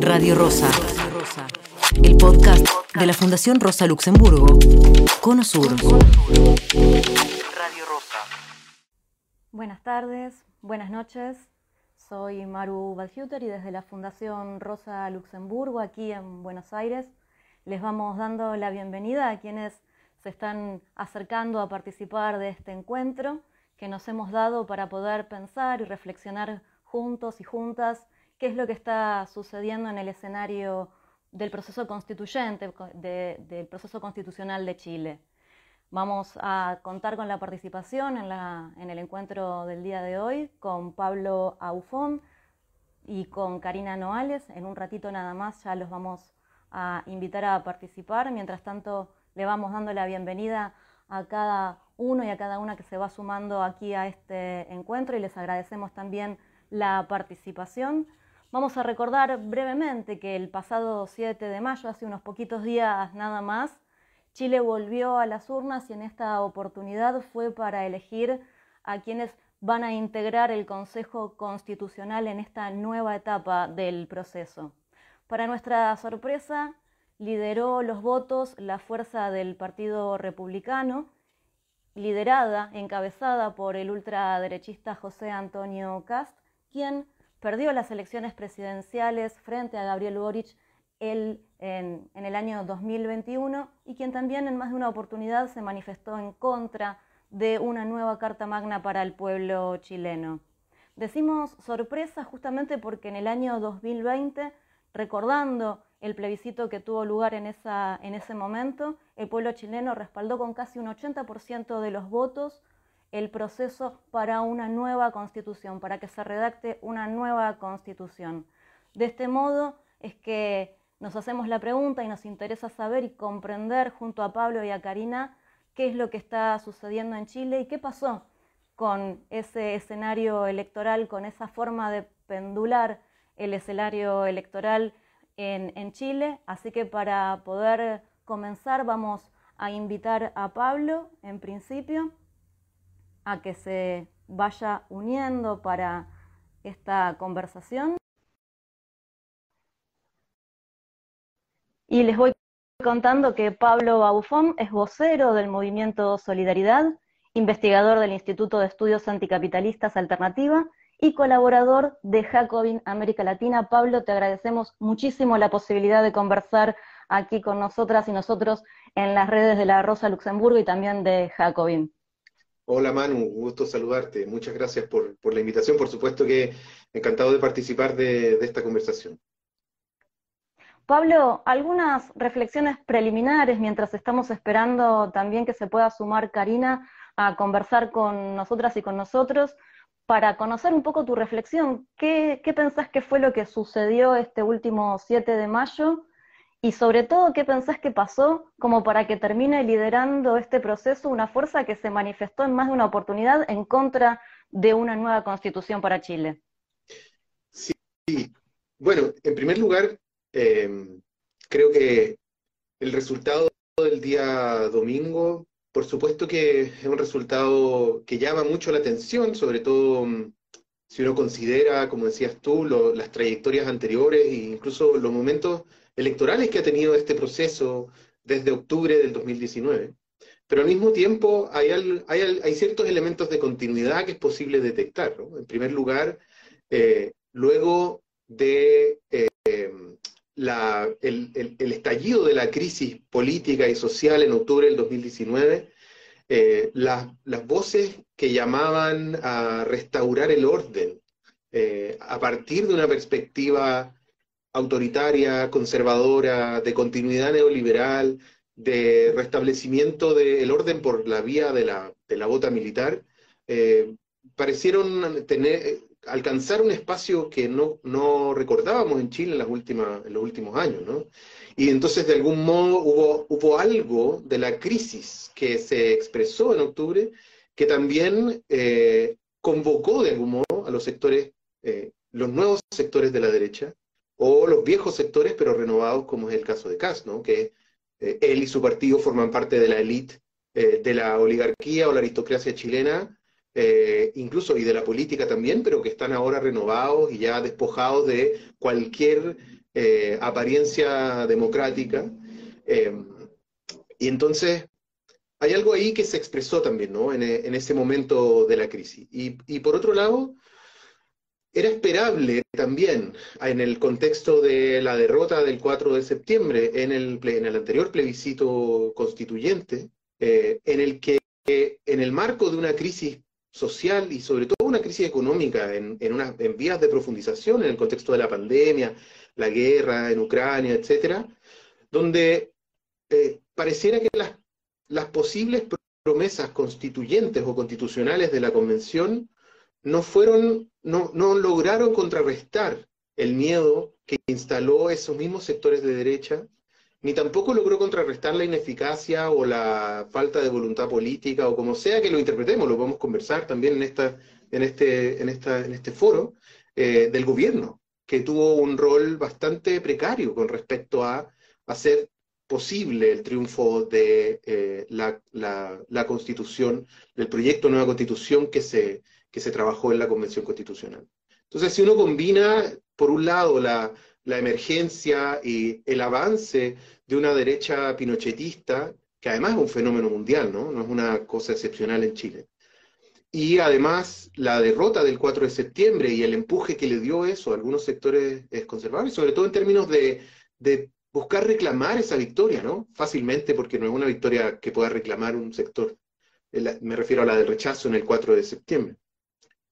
Radio Rosa, el podcast de la Fundación Rosa Luxemburgo, Cono Sur. Radio Rosa. Buenas tardes, buenas noches. Soy Maru Badhuter y desde la Fundación Rosa Luxemburgo, aquí en Buenos Aires, les vamos dando la bienvenida a quienes se están acercando a participar de este encuentro que nos hemos dado para poder pensar y reflexionar juntos y juntas qué es lo que está sucediendo en el escenario del proceso constituyente, del proceso constitucional de Chile. Vamos a contar con la participación en, el encuentro del día de hoy con Pablo Aufón y con Karina Noales. En un ratito nada más ya los vamos a invitar a participar. Mientras tanto, le vamos dando la bienvenida a cada uno y a cada una que se va sumando aquí a este encuentro y les agradecemos también la participación. Vamos a recordar brevemente que el pasado 7 de mayo, hace unos poquitos días nada más, Chile volvió a las urnas y en esta oportunidad fue para elegir a quienes van a integrar el Consejo Constitucional en esta nueva etapa del proceso. Para nuestra sorpresa, lideró los votos la fuerza del Partido Republicano, liderada, encabezada por el ultraderechista José Antonio Cast, quien perdió las elecciones presidenciales frente a Gabriel Boric en, en, el año 2021 y quien también en más de una oportunidad se manifestó en contra de una nueva Carta Magna para el pueblo chileno. Decimos sorpresa justamente porque en el año 2020, recordando el plebiscito que tuvo lugar en, esa, en ese momento, el pueblo chileno respaldó con casi un 80% de los votos el proceso para una nueva constitución, para que se redacte una nueva constitución. De este modo es que nos hacemos la pregunta y nos interesa saber y comprender junto a Pablo y a Karina qué es lo que está sucediendo en Chile y qué pasó con ese escenario electoral, con esa forma de pendular el escenario electoral en, en Chile. Así que para poder comenzar vamos a invitar a Pablo en principio a que se vaya uniendo para esta conversación. Y les voy contando que Pablo Baufón es vocero del movimiento Solidaridad, investigador del Instituto de Estudios Anticapitalistas Alternativa y colaborador de Jacobin América Latina. Pablo, te agradecemos muchísimo la posibilidad de conversar aquí con nosotras y nosotros en las redes de la Rosa Luxemburgo y también de Jacobin. Hola Manu, gusto saludarte. Muchas gracias por, la invitación. Por supuesto que encantado de participar de, esta conversación. Pablo, algunas reflexiones preliminares mientras estamos esperando también que se pueda sumar Karina a conversar con nosotras y con nosotros para conocer un poco tu reflexión. ¿Qué, qué pensás que fue lo que sucedió este último 7 de mayo? Y sobre todo, ¿qué pensás que pasó como para que termine liderando este proceso una fuerza que se manifestó en más de una oportunidad en contra de una nueva constitución para Chile? Sí, bueno, en primer lugar, em, creo que el resultado del día domingo, por supuesto que es un resultado que llama mucho la atención, sobre todo mm, si uno considera, como decías tú, las trayectorias anteriores e incluso los momentos electorales que ha tenido este proceso desde octubre del 2019. Pero al mismo tiempo hay, hay, ciertos elementos de continuidad que es posible detectar. En primer lugar, eh, luego de eh, el, estallido de la crisis política y social en octubre del 2019, eh, las, las, voces que llamaban a restaurar el orden a partir de una perspectiva autoritaria, conservadora, de continuidad neoliberal, de restablecimiento del orden por la vía de la, de la bota militar, eh, parecieron tener, alcanzar un espacio que no, no recordábamos en Chile en, las últimas, en los últimos años. ¿no? Y entonces, de algún modo, hubo, hubo algo de la crisis que se expresó en octubre que también eh, convocó de algún modo a los sectores, eh, los nuevos sectores de la derecha, o los viejos sectores, pero renovados, como es el caso de Kass, ¿no? que eh, él y su partido forman parte de la élite eh, de la oligarquía o la aristocracia chilena, eh, incluso y de la política también, pero que están ahora renovados y ya despojados de cualquier eh, apariencia democrática. y entonces hay algo ahí que se expresó también, ¿no? En, ese momento de la crisis. y por otro lado, era esperable también en el contexto de la derrota del 4 de septiembre en el, en el anterior plebiscito constituyente, eh, en el que en el marco de una crisis social y sobre todo una crisis económica en, en, vías de profundización en el contexto de la pandemia, la guerra en Ucrania, etcétera, donde eh, pareciera que las, las posibles promesas constituyentes o constitucionales de la Convención no fueron, no, no lograron contrarrestar el miedo que instaló esos mismos sectores de derecha, ni tampoco logró contrarrestar la ineficacia o la falta de voluntad política, o como sea que lo interpretemos, lo podemos conversar también en, esta, en, este, en, esta, en este foro, eh, del gobierno, que tuvo un rol bastante precario con respecto a hacer posible el triunfo de eh, la, la, la, constitución, del proyecto de nueva constitución que se, que se trabajó en la Convención Constitucional. Entonces, si uno combina, por un lado, la, emergencia y el avance de una derecha pinochetista, que además es un fenómeno mundial, ¿no? No es una cosa excepcional en Chile. Y además la derrota del 4 de septiembre y el empuje que le dio eso a algunos sectores conservadores, sobre todo en términos de, de, buscar reclamar esa victoria, ¿no? Fácilmente, porque no es una victoria que pueda reclamar un sector. Me refiero a la del rechazo en el 4 de septiembre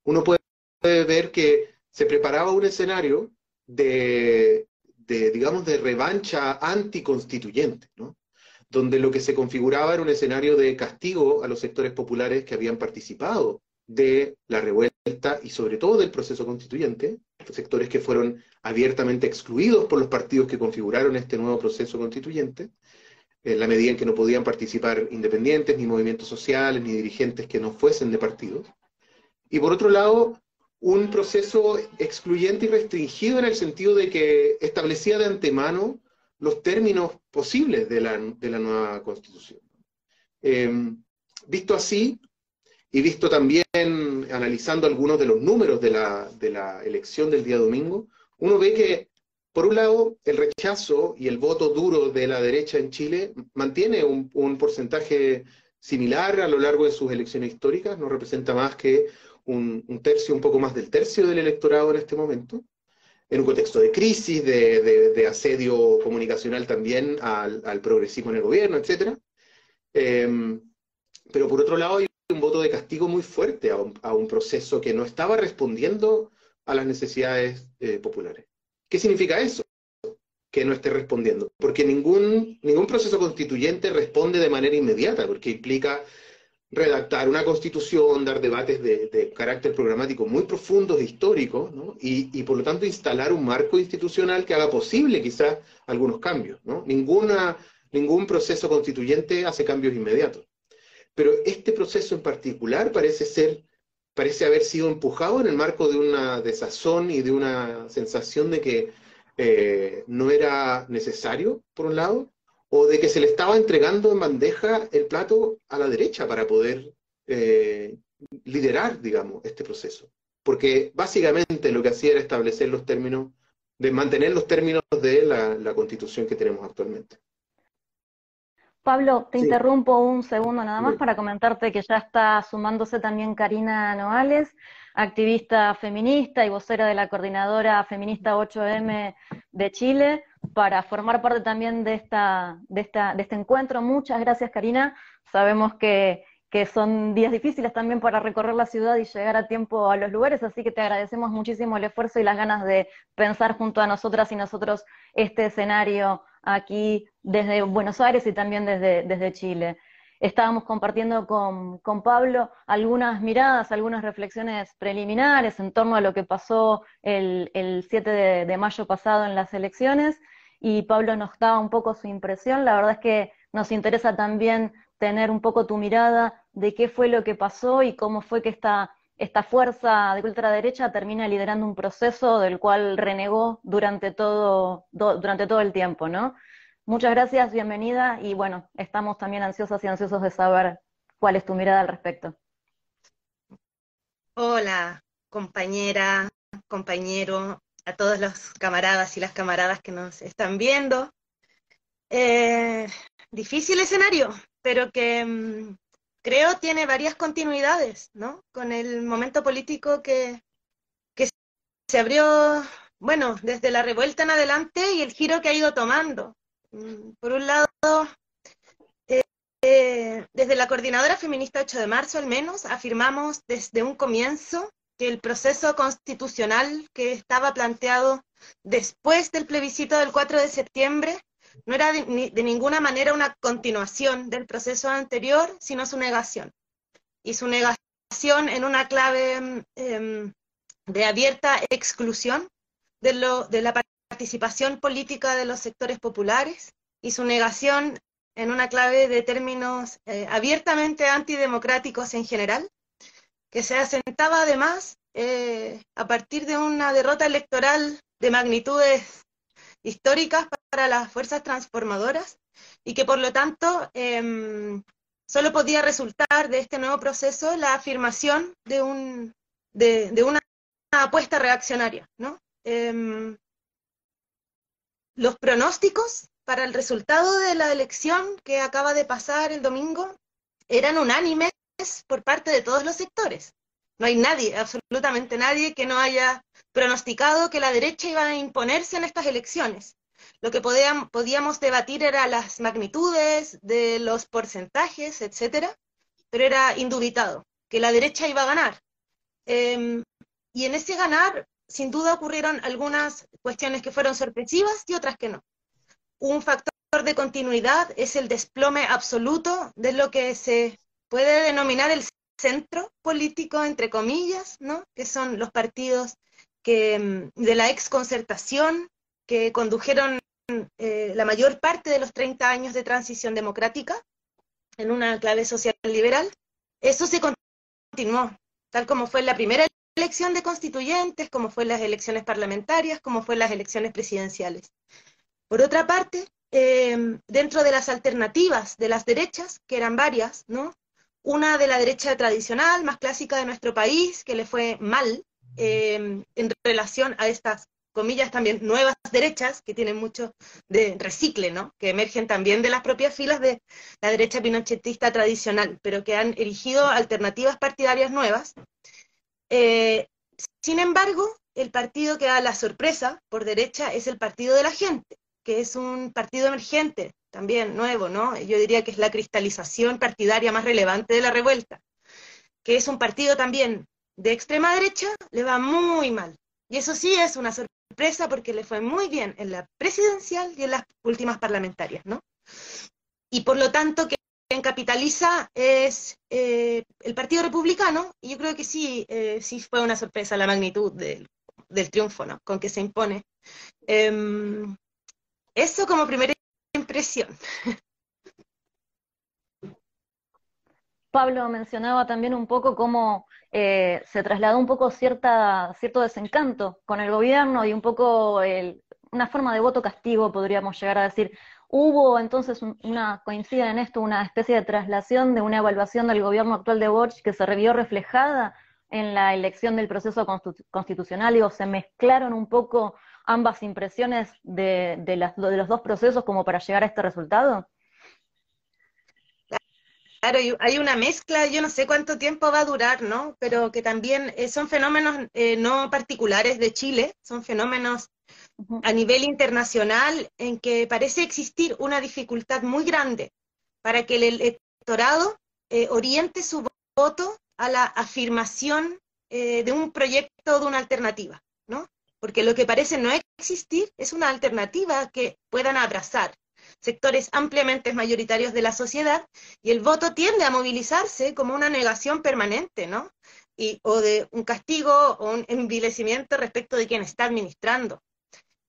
uno puede ver que se preparaba un escenario de, digamos, de revancha anticonstituyente, ¿no? donde lo que se configuraba era un escenario de castigo a los sectores populares que habían participado de la revuelta y sobre todo del proceso constituyente, sectores que fueron abiertamente excluidos por los partidos que configuraron este nuevo proceso constituyente, en la medida en que no podían participar independientes, ni movimientos sociales, ni dirigentes que no fuesen de partidos. Y por otro lado, un proceso excluyente y restringido en el sentido de que establecía de antemano los términos posibles de la, nueva constitución. Em, visto así, y visto también analizando algunos de los números de la, elección del día domingo, uno ve que, por un lado, el rechazo y el voto duro de la derecha en Chile mantiene un, un porcentaje similar a lo largo de sus elecciones históricas, no representa más que un, tercio, un poco más del tercio del electorado en este momento, en un contexto de crisis, de, asedio comunicacional también al, progresismo en el gobierno, etc. Em, pero por otro lado hay un voto de castigo muy fuerte a un, proceso que no estaba respondiendo a las necesidades eh, populares. ¿Qué significa eso? Que no esté respondiendo. Porque ningún, ningún proceso constituyente responde de manera inmediata, porque implica redactar una constitución, dar debates de, carácter programático muy profundos, históricos, ¿no? y, por lo tanto instalar un marco institucional que haga posible quizás algunos cambios. ¿no? Ninguna, ningún proceso constituyente hace cambios inmediatos. Pero este proceso en particular parece ser, parece haber sido empujado en el marco de una desazón y de una sensación de que eh, no era necesario, por un lado, o de que se le estaba entregando en bandeja el plato a la derecha para poder eh, liderar, digamos, este proceso. Porque básicamente lo que hacía era establecer los términos, de mantener los términos de la, constitución que tenemos actualmente. Pablo, te interrumpo un segundo nada más para comentarte que ya está sumándose también Karina Noales, activista feminista y vocera de la coordinadora feminista 8M de Chile para formar parte también de, esta, de, esta, de este encuentro. Muchas gracias, Karina. Sabemos que, que son días difíciles también para recorrer la ciudad y llegar a tiempo a los lugares, así que te agradecemos muchísimo el esfuerzo y las ganas de pensar junto a nosotras y nosotros este escenario aquí desde Buenos Aires y también desde, desde Chile. Estábamos compartiendo con, con, Pablo algunas miradas, algunas reflexiones preliminares en torno a lo que pasó el, el 7 de, mayo pasado en las elecciones y Pablo nos daba un poco su impresión. La verdad es que nos interesa también tener un poco tu mirada de qué fue lo que pasó y cómo fue que esta, esta fuerza de ultraderecha termina liderando un proceso del cual renegó durante todo, durante todo el tiempo, ¿no? Muchas gracias, bienvenida y bueno, estamos también ansiosas y ansiosos de saber cuál es tu mirada al respecto. Hola, compañera, compañero, a todos los camaradas y las camaradas que nos están viendo. Eh, difícil escenario, pero que mm, creo tiene varias continuidades, ¿no? Con el momento político que, que se abrió, bueno, desde la revuelta en adelante y el giro que ha ido tomando. Mm, por un lado, eh, desde la Coordinadora Feminista 8 de marzo, al menos, afirmamos desde un comienzo que el proceso constitucional que estaba planteado después del plebiscito del 4 de septiembre no era de, ninguna manera una continuación del proceso anterior, sino su negación. Y su negación en una clave em, de abierta exclusión de, lo, de la participación política de los sectores populares y su negación en una clave de términos eh, abiertamente antidemocráticos en general, que se asentaba además eh, a partir de una derrota electoral de magnitudes históricas para las fuerzas transformadoras y que por lo tanto em, solo podía resultar de este nuevo proceso la afirmación de, un, de, una, apuesta reaccionaria. ¿no? Em, los pronósticos para el resultado de la elección que acaba de pasar el domingo eran unánimes por parte de todos los sectores. No hay nadie, absolutamente nadie, que no haya pronosticado que la derecha iba a imponerse en estas elecciones. Lo que podíamos debatir era las magnitudes de los porcentajes, etcétera, pero era indubitado que la derecha iba a ganar. Em, y en ese ganar, sin duda ocurrieron algunas cuestiones que fueron sorpresivas y otras que no un factor de continuidad es el desplome absoluto de lo que se puede denominar el centro político, entre comillas, ¿no? que son los partidos mm, de la exconcertación que condujeron eh, la mayor parte de los 30 años de transición democrática en una clave social liberal. Eso se continuó, tal como fue la primera elección de constituyentes, como fue las elecciones parlamentarias, como fue las elecciones presidenciales. Por otra parte, em, dentro de las alternativas de las derechas, que eran varias, ¿no? Una de la derecha tradicional, más clásica de nuestro país, que le fue mal em, en relación a estas comillas también nuevas derechas, que tienen mucho de recicle, ¿no? Que emergen también de las propias filas de la derecha pinochetista tradicional, pero que han erigido alternativas partidarias nuevas. Eh, sin embargo, el partido que da la sorpresa por derecha es el partido de la gente, que es un partido emergente, también nuevo, ¿no? Yo diría que es la cristalización partidaria más relevante de la revuelta, que es un partido también de extrema derecha, le va muy mal. Y eso sí es una sorpresa porque le fue muy bien en la presidencial y en las últimas parlamentarias, ¿no? Y por lo tanto, quien capitaliza es eh, el Partido Republicano, y yo creo que sí, eh, sí fue una sorpresa la magnitud del, triunfo, ¿no? Con que se impone. Em, eso como primera impresión. Pablo mencionaba también un poco cómo eh, se trasladó un poco cierta, cierto desencanto con el gobierno y un poco una forma de voto castigo, podríamos llegar a decir. Hubo entonces una, coincide en esto, una especie de traslación de una evaluación del gobierno actual de Bosch que se vio reflejada en la elección del proceso constitucional, o se mezclaron un poco ambas impresiones de, de, los dos procesos como para llegar a este resultado? Claro, hay una mezcla, yo no sé cuánto tiempo va a durar, ¿no? Pero que también eh, son fenómenos eh, no particulares de Chile, son fenómenos a nivel internacional en que parece existir una dificultad muy grande para que el electorado eh, oriente su voto a la afirmación de un proyecto, de una alternativa, ¿no? porque lo que parece no existir es una alternativa que puedan abrazar sectores ampliamente mayoritarios de la sociedad y el voto tiende a movilizarse como una negación permanente, ¿no? Y, o de un castigo o un envilecimiento respecto de quien está administrando.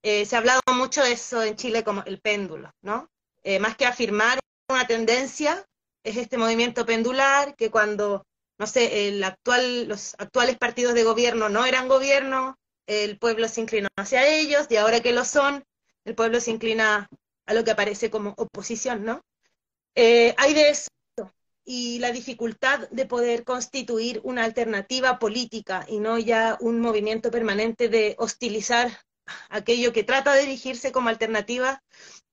Eh, se ha hablado mucho de eso en Chile como el péndulo, ¿no? Eh, más que afirmar una tendencia, es este movimiento pendular que cuando, no sé, el actual, los actuales partidos de gobierno no eran gobierno, el pueblo se inclinó hacia ellos y ahora que lo son, el pueblo se inclina a lo que aparece como oposición, ¿no? Eh, hay de eso. y la dificultad de poder constituir una alternativa política y no ya un movimiento permanente de hostilizar aquello que trata de dirigirse como alternativa,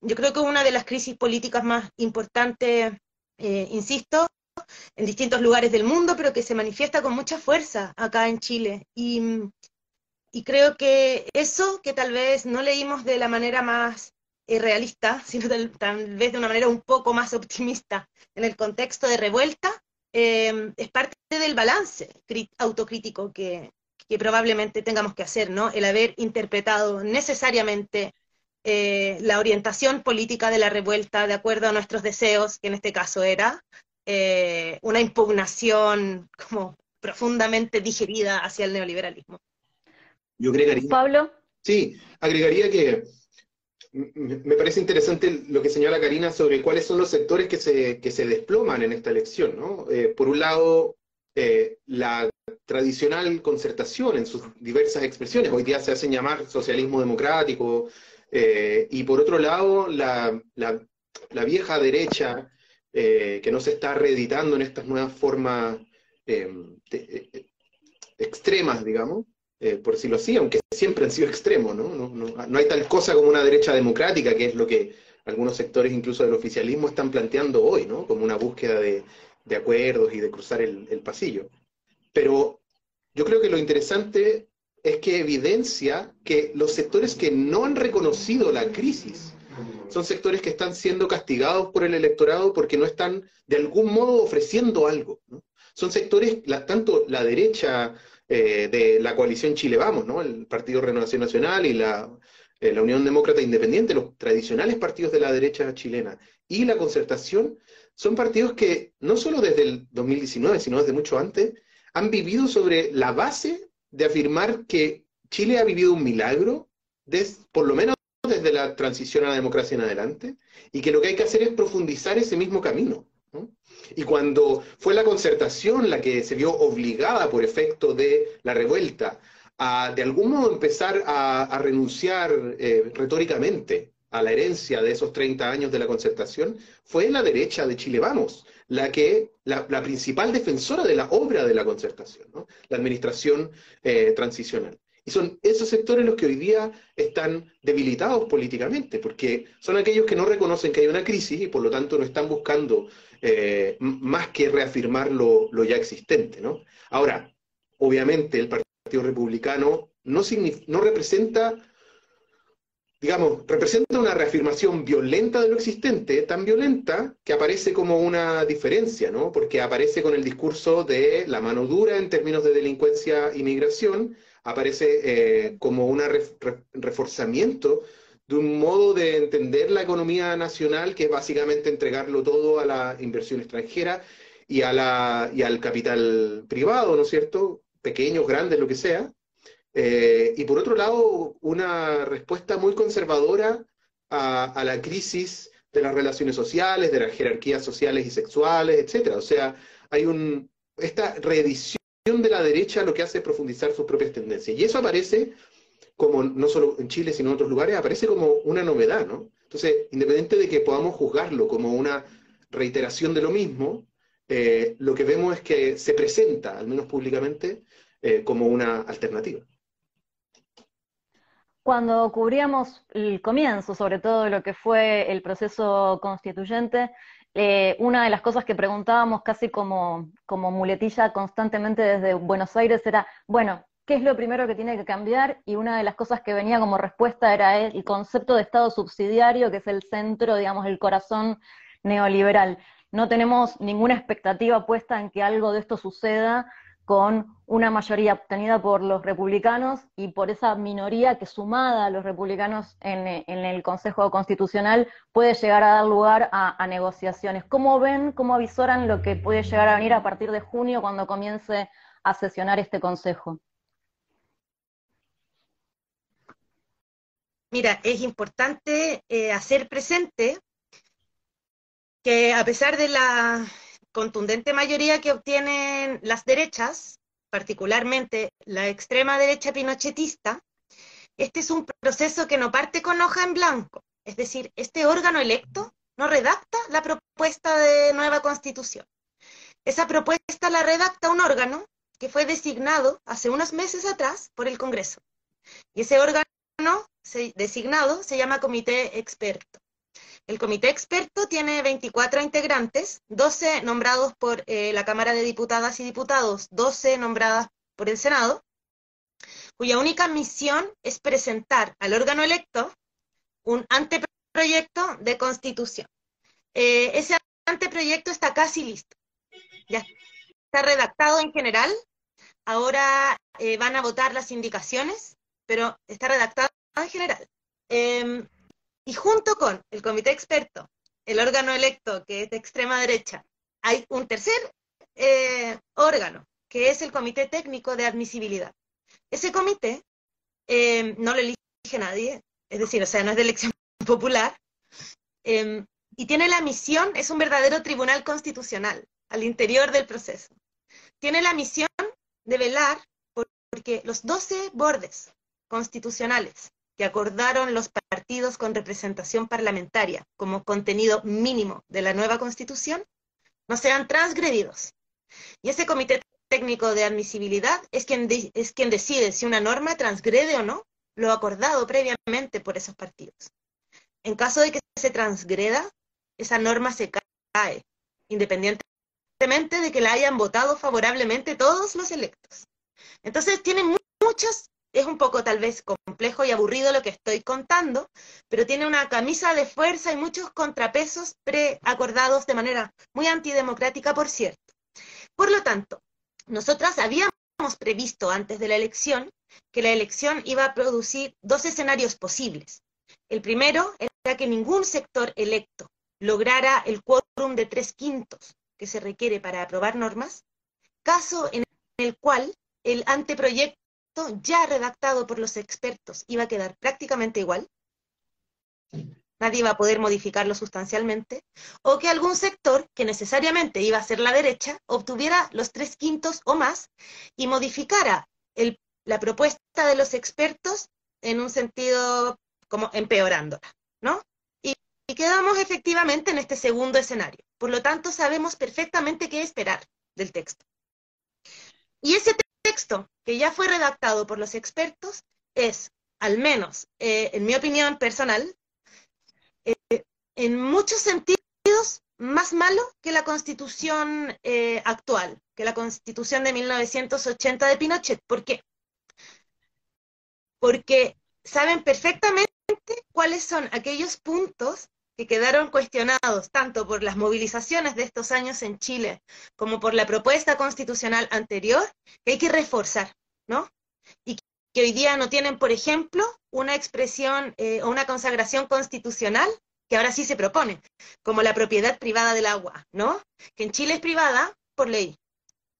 yo creo que una de las crisis políticas más importantes, eh, insisto, en distintos lugares del mundo, pero que se manifiesta con mucha fuerza acá en Chile. Y, y creo que eso que tal vez no leímos de la manera más eh, realista, sino tal, vez de una manera un poco más optimista en el contexto de revuelta, eh, es parte del balance autocrítico que, que, probablemente tengamos que hacer, ¿no? El haber interpretado necesariamente eh, la orientación política de la revuelta de acuerdo a nuestros deseos, que en este caso era una impugnación como profundamente digerida hacia el neoliberalismo. Yo agregaría. Pablo. Sí, agregaría que me parece interesante lo que señala Karina sobre cuáles son los sectores que se, que se desploman en esta elección. ¿no? Eh, por un lado, eh, la tradicional concertación en sus diversas expresiones, hoy día se hacen llamar socialismo democrático, eh, y por otro lado, la, vieja derecha que no se está reeditando en estas nuevas formas extremas, digamos, eh, por decirlo así, aunque siempre han sido extremos, ¿no? No, ¿no? hay tal cosa como una derecha democrática, que es lo que algunos sectores incluso del oficialismo están planteando hoy, ¿no? Como una búsqueda de, acuerdos y de cruzar el, pasillo. Pero yo creo que lo interesante es que evidencia que los sectores que no han reconocido la crisis son sectores que están siendo castigados por el electorado porque no están de algún modo ofreciendo algo. Son sectores, tanto la derecha eh, de la coalición Chile Vamos, ¿no? El Partido Renovación Nacional y la, eh, la Unión Demócrata Independiente, los tradicionales partidos de la derecha chilena, y la concertación, son partidos que no solo desde el 2019, sino desde mucho antes, han vivido sobre la base de afirmar que Chile ha vivido un milagro, por lo menos desde la transición a la democracia en adelante, y que lo que hay que hacer es profundizar ese mismo camino. Y cuando fue la concertación la que se vio obligada por efecto de la revuelta a de algún modo empezar a, renunciar eh, retóricamente a la herencia de esos 30 años de la concertación, fue la derecha de Chile Vamos, la que, la, principal defensora de la obra de la concertación, la administración eh, transicional. Y son esos sectores los que hoy día están debilitados políticamente, porque son aquellos que no reconocen que hay una crisis y por lo tanto no están buscando eh, más que reafirmar lo, ya existente. Ahora, obviamente el Partido Republicano no, no representa, digamos, representa una reafirmación violenta de lo existente, tan violenta que aparece como una diferencia, ¿no? porque aparece con el discurso de la mano dura en términos de delincuencia y migración, aparece eh, como un reforzamiento de un modo de entender la economía nacional que es básicamente entregarlo todo a la inversión extranjera y, a la, y al capital privado, ¿no es cierto? Pequeños, grandes, lo que sea. Eh, y por otro lado, una respuesta muy conservadora a, la crisis de las relaciones sociales, de las jerarquías sociales y sexuales, etc. O sea, hay un, esta reedición de la derecha lo que hace es profundizar sus propias tendencias. Y eso aparece como, no solo en Chile, sino en otros lugares, aparece como una novedad, ¿no? Entonces, independiente de que podamos juzgarlo como una reiteración de lo mismo, eh, lo que vemos es que se presenta, al menos públicamente, eh, como una alternativa. Cuando cubríamos el comienzo, sobre todo lo que fue el proceso constituyente, eh, una de las cosas que preguntábamos casi como, como muletilla constantemente desde Buenos Aires era, bueno, ¿qué es lo primero que tiene que cambiar? Y una de las cosas que venía como respuesta era el concepto de Estado subsidiario, que es el centro, digamos, el corazón neoliberal. No tenemos ninguna expectativa puesta en que algo de esto suceda, con una mayoría obtenida por los republicanos y por esa minoría que sumada a los republicanos en, el Consejo Constitucional puede llegar a dar lugar a, negociaciones. ¿Cómo ven, cómo avisoran lo que puede llegar a venir a partir de junio cuando comience a sesionar este Consejo? Mira, es importante eh, hacer presente que a pesar de la contundente mayoría que obtienen las derechas, particularmente la extrema derecha pinochetista, este es un proceso que no parte con hoja en blanco. Es decir, este órgano electo no redacta la propuesta de nueva constitución, Esa propuesta la redacta un órgano que fue designado hace unos meses atrás por el Congreso. Y ese órgano designado se llama Comité Experto. El comité experto tiene 24 integrantes, 12 nombrados por eh, la Cámara de Diputadas y Diputados, 12 nombradas por el Senado, cuya única misión es presentar al órgano electo un anteproyecto de constitución. Eh, ese anteproyecto está casi listo. Ya está redactado en general. Ahora eh, van a votar las indicaciones, pero está redactado en general. Em, y junto con el comité experto, el órgano electo, que es de extrema derecha, hay un tercer eh, órgano, que es el comité técnico de admisibilidad. Ese comité eh, no lo elige nadie, es decir, o sea, no es de elección popular, em, y tiene la misión, es un verdadero tribunal constitucional al interior del proceso. Tiene la misión de velar porque los 12 bordes constitucionales que acordaron los partidos con representación parlamentaria como contenido mínimo de la nueva constitución no sean transgredidos. Y ese comité técnico de admisibilidad es quien, es quien decide si una norma transgrede o no lo acordado previamente por esos partidos. En caso de que se transgreda, esa norma se cae, independientemente de que la hayan votado favorablemente todos los electos. Entonces tiene muchos es un poco tal vez complejo y aburrido lo que estoy contando, pero tiene una camisa de fuerza y muchos contrapesos preacordados de manera muy antidemocrática, por cierto. Por lo tanto, nosotras habíamos previsto antes de la elección que la elección iba a producir dos escenarios posibles. El primero era que ningún sector electo lograra el quórum de tres quintos que se requiere para aprobar normas, caso en el cual el anteproyecto ya redactado por los expertos iba a quedar prácticamente igual, nadie iba a poder modificarlo sustancialmente, o que algún sector, que necesariamente iba a ser la derecha, obtuviera los tres quintos o más y modificara la propuesta de los expertos en un sentido como empeorándola, ¿no? Y, y quedamos efectivamente en este segundo escenario. Por lo tanto, sabemos perfectamente qué esperar del texto. Y ese que ya fue redactado por los expertos es, al menos eh, en mi opinión personal, eh, en muchos sentidos más malo que la constitución eh, actual, que la constitución de 1980 de Pinochet. ¿Por qué? Porque saben perfectamente cuáles son aquellos puntos que quedaron cuestionados tanto por las movilizaciones de estos años en Chile como por la propuesta constitucional anterior, que hay que reforzar, ¿no? Y que hoy día no tienen, por ejemplo, una expresión eh, o una consagración constitucional que ahora sí se propone, como la propiedad privada del agua, ¿no? Que en Chile es privada por ley,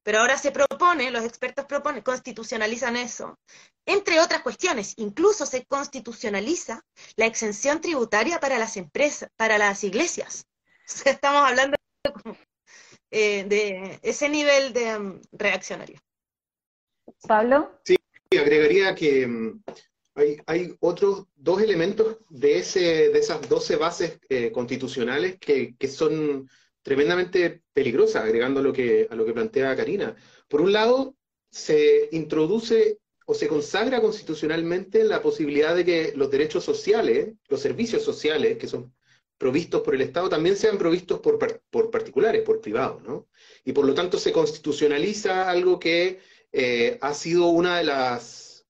pero ahora se propone, los expertos proponen, constitucionalizan eso, entre otras cuestiones, incluso se constitucionaliza la exención tributaria para las empresas, para las iglesias. estamos hablando eh, de ese nivel de um, reaccionario. Pablo. Sí, agregaría que um, hay, otros dos elementos de, ese, de esas 12 bases eh, constitucionales que, que, son tremendamente peligrosas, agregando lo que, a lo que plantea Karina. Por un lado, se introduce o se consagra constitucionalmente la posibilidad de que los derechos sociales, los servicios sociales que son provistos por el Estado, también sean provistos por, por particulares, por privados, ¿no? Y por lo tanto se constitucionaliza algo que eh, ha sido una de las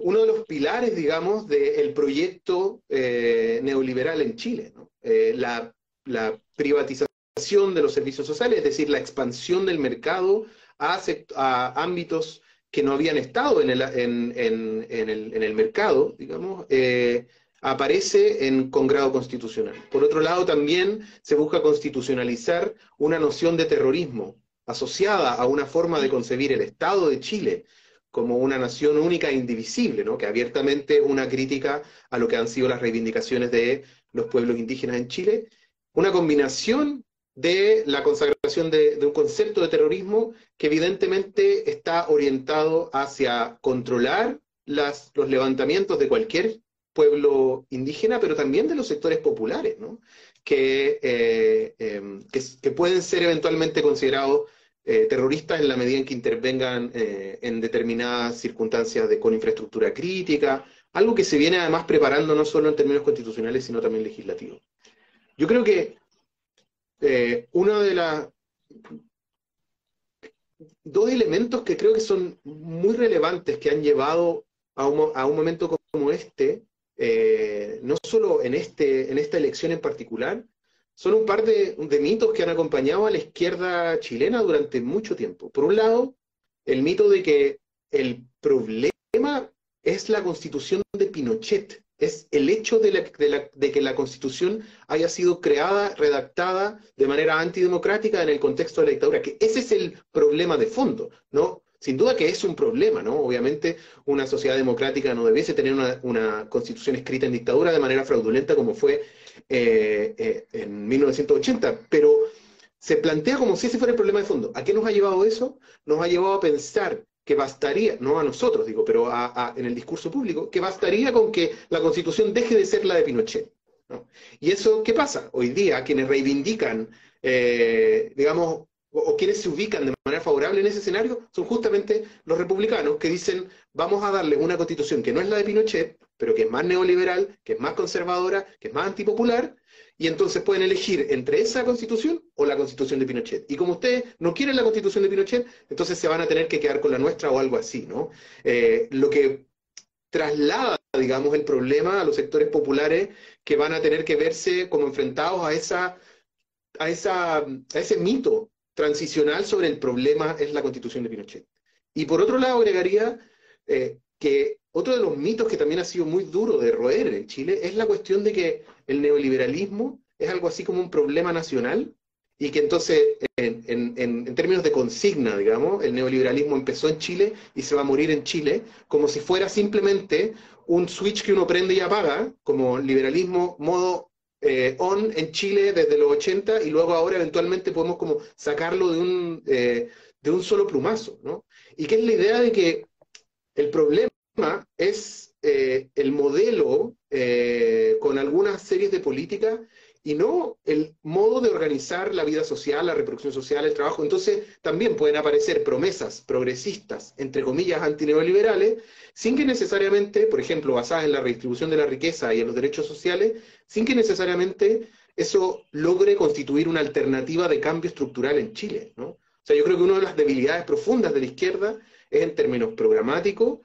uno de los pilares, digamos, del proyecto eh, neoliberal en Chile, ¿no? Eh, la, la, privatización de los servicios sociales, es decir, la expansión del mercado a, ámbitos que no habían estado en el, mercado, digamos, eh, aparece en, con grado constitucional. Por otro lado, también se busca constitucionalizar una noción de terrorismo asociada a una forma de concebir el Estado de Chile como una nación única e indivisible, que abiertamente una crítica a lo que han sido las reivindicaciones de los pueblos indígenas en Chile, una combinación de la consagración de, un concepto de terrorismo que evidentemente está orientado hacia controlar los levantamientos de cualquier pueblo indígena, pero también de los sectores populares, eh, em, que, pueden ser eventualmente considerados eh, terroristas en la medida en que intervengan eh, en determinadas circunstancias de, con infraestructura crítica, algo que se viene además preparando no solo en términos constitucionales, sino también legislativos. Yo creo que uno de las dos elementos que creo que son muy relevantes que han llevado a un, momento como este, eh, no solo en, este, en esta elección en particular, son un par de, mitos que han acompañado a la izquierda chilena durante mucho tiempo. Por un lado, el mito de que el problema es la constitución de Pinochet, es el hecho de, que la constitución haya sido creada, redactada de manera antidemocrática en el contexto de la dictadura, que ese es el problema de fondo, ¿no? Sin duda que es un problema, ¿no? Obviamente una sociedad democrática no debiese tener una, constitución escrita en dictadura de manera fraudulenta como fue eh, eh, en 1980, pero se plantea como si ese fuera el problema de fondo. ¿A qué nos ha llevado eso? Nos ha llevado a pensar que bastaría, no a nosotros digo, pero en el discurso público, que bastaría con que la constitución deje de ser la de Pinochet. ¿Y eso qué pasa? Hoy día quienes reivindican, eh, digamos, o, quienes se ubican de manera favorable en ese escenario son justamente los republicanos que dicen vamos a darle una constitución que no es la de Pinochet, pero que es más neoliberal, que es más conservadora, que es más antipopular, y entonces pueden elegir entre esa constitución o la constitución de Pinochet. Y como ustedes no quieren la constitución de Pinochet, entonces se van a tener que quedar con la nuestra o algo así, ¿no? Eh, lo que traslada, digamos, el problema a los sectores populares que van a tener que verse como enfrentados a esa a, esa, a ese mito transicional sobre el problema es la constitución de Pinochet. Y por otro lado, agregaría eh, que otro de los mitos que también ha sido muy duro de roer en Chile es la cuestión de que el neoliberalismo es algo así como un problema nacional y que entonces, en, términos de consigna, digamos, el neoliberalismo empezó en Chile y se va a morir en Chile, como si fuera simplemente un switch que uno prende y apaga, como liberalismo modo eh, on en Chile desde los 80 y luego ahora eventualmente podemos como sacarlo de un, eh, de un solo plumazo, ¿no? Y que es la idea de que el problema es eh, el modelo con algunas series de políticas y no el modo de organizar la vida social, la reproducción social, el trabajo. Entonces también pueden aparecer promesas progresistas, entre comillas, antineoliberales, sin que necesariamente, por ejemplo, basadas en la redistribución de la riqueza y en los derechos sociales, sin que necesariamente eso logre constituir una alternativa de cambio estructural en Chile. ¿no? O sea, yo creo que una de las debilidades profundas de la izquierda es en términos programáticos,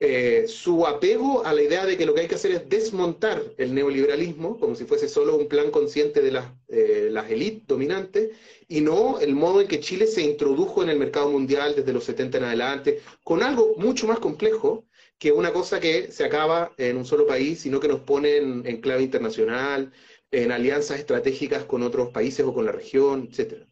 eh, su apego a la idea de que lo que hay que hacer es desmontar el neoliberalismo, como si fuese solo un plan consciente de las, eh, las élites dominantes, y no el modo en que Chile se introdujo en el mercado mundial desde los 70 en adelante, con algo mucho más complejo que una cosa que se acaba en un solo país, sino que nos pone en, en clave internacional, en alianzas estratégicas con otros países o con la región, etcétera.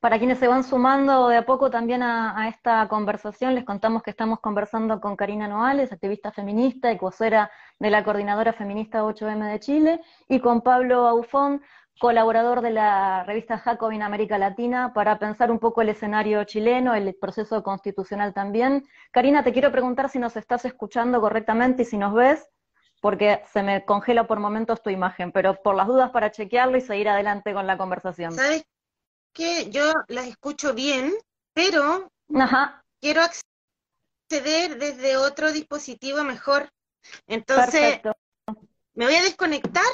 Para quienes se van sumando de a poco también a, esta conversación, les contamos que estamos conversando con Karina Noales, activista feminista y vocera de la Coordinadora Feminista 8M de Chile, y con Pablo Aufón, colaborador de la revista Jacobin América Latina, para pensar un poco el escenario chileno, el proceso constitucional también. Karina, te quiero preguntar si nos estás escuchando correctamente y si nos ves, porque se me congela por momentos tu imagen, pero por las dudas para chequearlo y seguir adelante con la conversación que yo las escucho bien, pero quiero acceder desde otro dispositivo mejor. Entonces, me voy a desconectar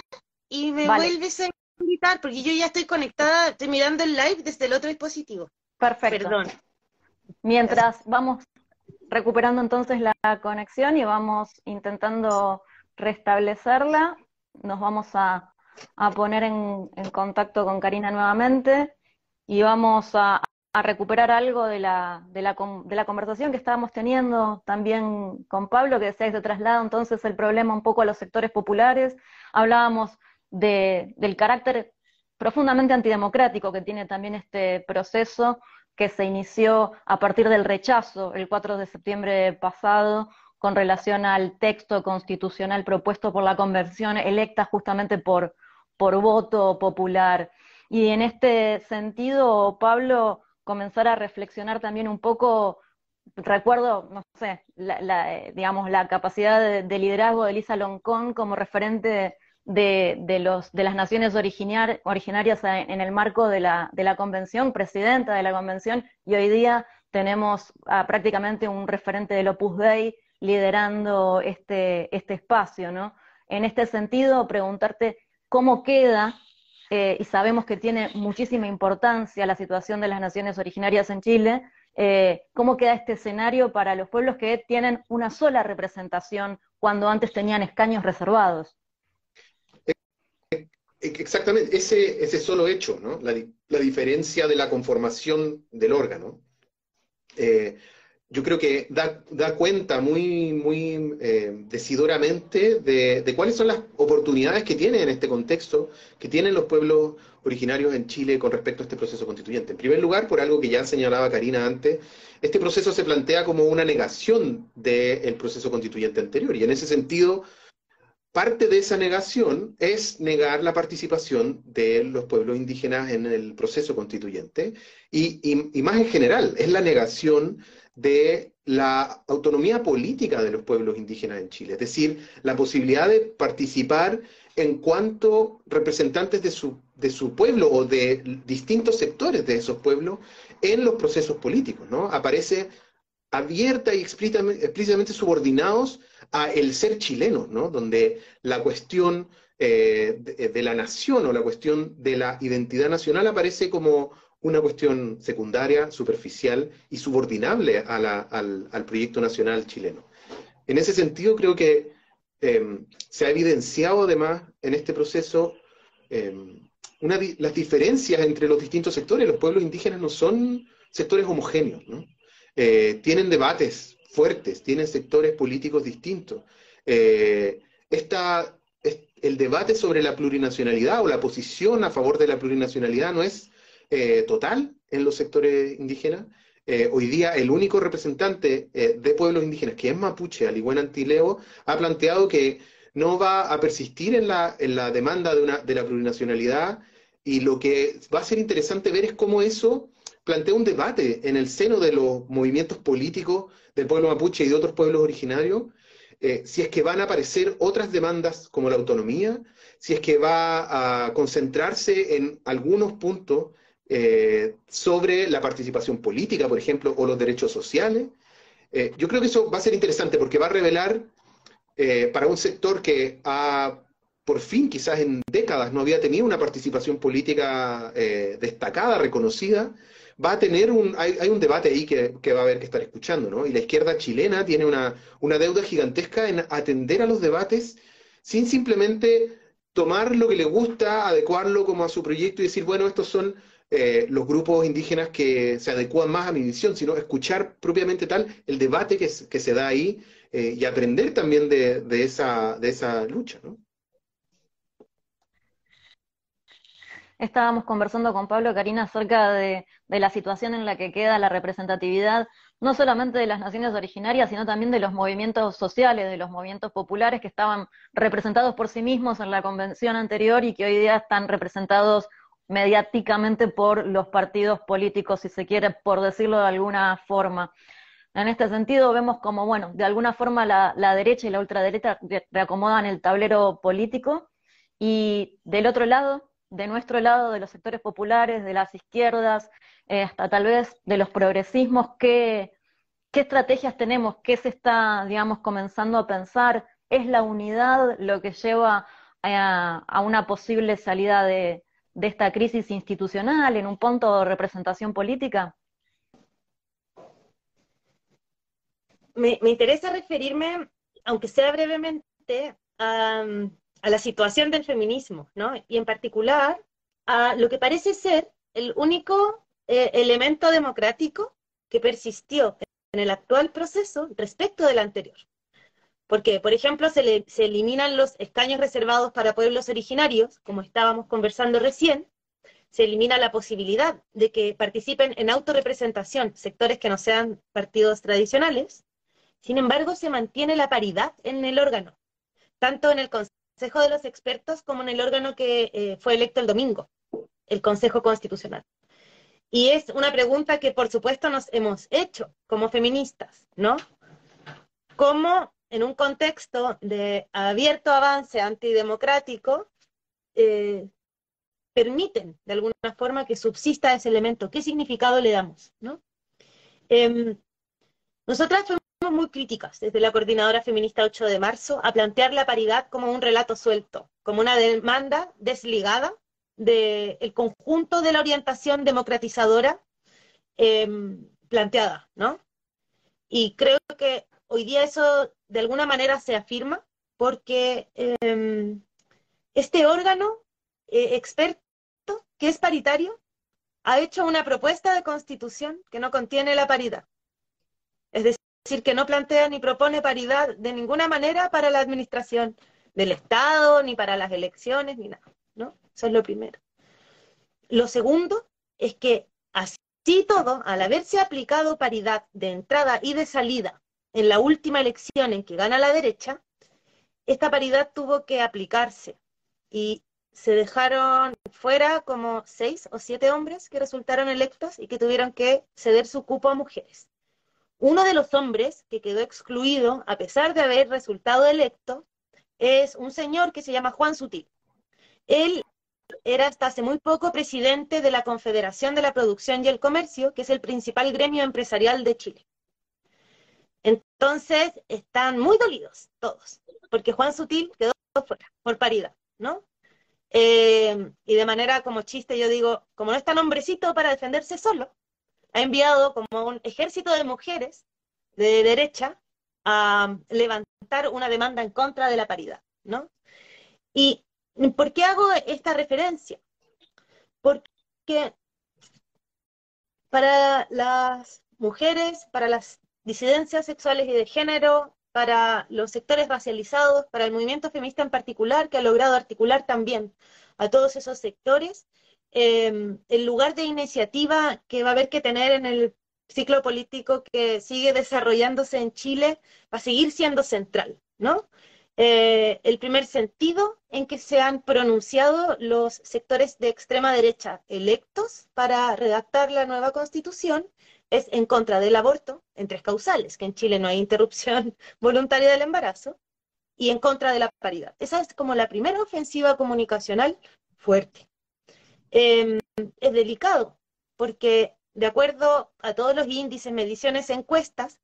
y me vuelves a invitar, porque yo ya estoy conectada, estoy mirando el live desde el otro dispositivo. Perfecto. Perdón. Mientras vamos recuperando entonces la conexión y vamos intentando restablecerla, nos vamos a, poner en, contacto con Karina nuevamente y vamos a, recuperar algo de la, de, la, de la, conversación que estábamos teniendo también con Pablo, que decía que se traslada entonces el problema un poco a los sectores populares. Hablábamos de, del carácter profundamente antidemocrático que tiene también este proceso que se inició a partir del rechazo el 4 de septiembre pasado con relación al texto constitucional propuesto por la convención electa justamente por, por voto popular. Y en este sentido, Pablo, comenzar a reflexionar también un poco recuerdo, no sé, la, eh, digamos, la capacidad de, liderazgo de Lisa Loncón como referente de, los, de las naciones originarias en el marco de la, de la convención, presidenta de la convención, y hoy día tenemos prácticamente un referente del Opus Dei liderando este, este espacio, ¿no? En este sentido, preguntarte cómo queda, eh, y sabemos que tiene muchísima importancia la situación de las naciones originarias en Chile, eh, cómo queda este escenario para los pueblos que tienen una sola representación cuando antes tenían escaños reservados. Exactamente, ese, ese solo hecho, ¿no? la, la diferencia de la conformación del órgano. Eh, yo creo que da, cuenta muy, muy eh, decidoramente de, cuáles son las oportunidades que tienen en este contexto, que tienen los pueblos originarios en Chile con respecto a este proceso constituyente. En primer lugar, por algo que ya señalaba Karina antes, este proceso se plantea como una negación del proceso constituyente anterior, y en ese sentido, parte de esa negación es negar la participación de los pueblos indígenas en el proceso constituyente, y, y más en general, es la negación de la autonomía política de los pueblos indígenas en Chile, es decir, la posibilidad de participar en cuanto representantes de su, de su pueblo o de distintos sectores de esos pueblos en los procesos políticos, ¿no? Aparece abierta y explícitamente, subordinados a el ser chileno, ¿no? Donde la cuestión eh, de, de, la nación o la cuestión de la identidad nacional aparece como una cuestión secundaria, superficial y subordinable al, proyecto nacional chileno. En ese sentido, creo que em, se ha evidenciado además en este proceso em, las diferencias entre los distintos sectores. Los pueblos indígenas no son sectores homogéneos, eh, tienen debates fuertes, tienen sectores políticos distintos. Eh, el debate sobre la plurinacionalidad o la posición a favor de la plurinacionalidad no es eh, total en los sectores indígenas. Eh, hoy día el único representante eh, de pueblos indígenas, que es mapuche, al igual Antileo, ha planteado que no va a persistir en la, en la demanda de, una, de la plurinacionalidad y lo que va a ser interesante ver es cómo eso plantea un debate en el seno de los movimientos políticos del pueblo mapuche y de otros pueblos originarios, si es que van a aparecer otras demandas como la autonomía, si es que va a concentrarse en algunos puntos eh, sobre la participación política, por ejemplo, o los derechos sociales. Eh, yo creo que eso va a ser interesante porque va a revelar eh, para un sector que ha, por fin, quizás en décadas, no había tenido una participación política destacada, reconocida, va a tener un, hay, un debate ahí que, va a haber que estar escuchando, ¿no? Y la izquierda chilena tiene una, una deuda gigantesca en atender a los debates sin simplemente tomar lo que le gusta, adecuarlo como a su proyecto y decir, bueno, estos son eh, los grupos indígenas que se adecúan más a mi visión, sino escuchar propiamente tal el debate que, se da ahí eh, y aprender también de, esa, de esa lucha. ¿no? Estábamos conversando con Pablo Karina acerca de, de, la situación en la que queda la representatividad, no solamente de las naciones originarias, sino también de los movimientos sociales, de los movimientos populares que estaban representados por sí mismos en la convención anterior y que hoy día están representados mediáticamente por los partidos políticos, si se quiere, por decirlo de alguna forma. En este sentido, vemos como, bueno, de alguna forma la, derecha y la ultraderecha reacomodan el tablero político y del otro lado, de nuestro lado, de los sectores populares, de las izquierdas, eh, hasta tal vez de los progresismos, ¿qué, ¿qué estrategias tenemos? ¿Qué se está, digamos, comenzando a pensar? ¿Es la unidad lo que lleva a una posible salida de, de esta crisis institucional en un punto de representación política? Me, interesa referirme, aunque sea brevemente, a, la situación del feminismo, ¿no? Y en particular a lo que parece ser el único eh, elemento democrático que persistió en el actual proceso respecto del anterior. Porque, por ejemplo, se, eliminan los escaños reservados para pueblos originarios, como estábamos conversando recién, se elimina la posibilidad de que participen en autorrepresentación sectores que no sean partidos tradicionales. Sin embargo, se mantiene la paridad en el órgano, tanto en el Consejo de los Expertos como en el órgano que eh, fue electo el domingo, el Consejo Constitucional. Y es una pregunta que por supuesto nos hemos hecho como feministas, ¿no? ¿Cómo en un contexto de abierto avance antidemocrático eh, permiten de alguna forma que subsista ese elemento? ¿Qué significado le damos? ¿no? Em, nosotras fuimos muy críticas desde la Coordinadora Feminista 8 de marzo a plantear la paridad como un relato suelto, como una demanda desligada del conjunto de la orientación democratizadora em, planteada, ¿no? Y creo que hoy día eso de alguna manera se afirma porque em, este órgano eh, experto que es paritario ha hecho una propuesta de constitución que no contiene la paridad. Es decir, que no plantea ni propone paridad de ninguna manera para la administración del Estado, ni para las elecciones, ni nada. ¿no? Eso es lo primero. Lo segundo es que así todo, al haberse aplicado paridad de entrada y de salida en la última elección en que gana la derecha, esta paridad tuvo que aplicarse y se dejaron fuera como seis o siete hombres que resultaron electos y que tuvieron que ceder su cupo a mujeres. Uno de los hombres que quedó excluido, a pesar de haber resultado electo, es un señor que se llama Juan Sutil. Él era hasta hace muy poco presidente de la Confederación de la Producción y el Comercio, que es el principal gremio empresarial de Chile. Entonces, están muy dolidos todos, porque Juan Sutil quedó fuera por paridad, ¿no? Eh, y de manera como chiste, yo digo, como no es tan hombrecito para defenderse solo, ha enviado como un ejército de mujeres de derecha a levantar una demanda en contra de la paridad, ¿no? ¿Y por qué hago esta referencia? Porque para las mujeres, para las disidencias sexuales y de género, para los sectores racializados, para el movimiento feminista en particular, que ha logrado articular también a todos esos sectores, em, el lugar de iniciativa que va a haber que tener en el ciclo político que sigue desarrollándose en Chile va a seguir siendo central, ¿no? Eh, el primer sentido en que se han pronunciado los sectores de extrema derecha electos para redactar la nueva constitución es en contra del aborto en tres causales, que en Chile no hay interrupción voluntaria del embarazo, y en contra de la paridad. Esa es como la primera ofensiva comunicacional fuerte. Em, es delicado, porque de acuerdo a todos los índices, mediciones, encuestas,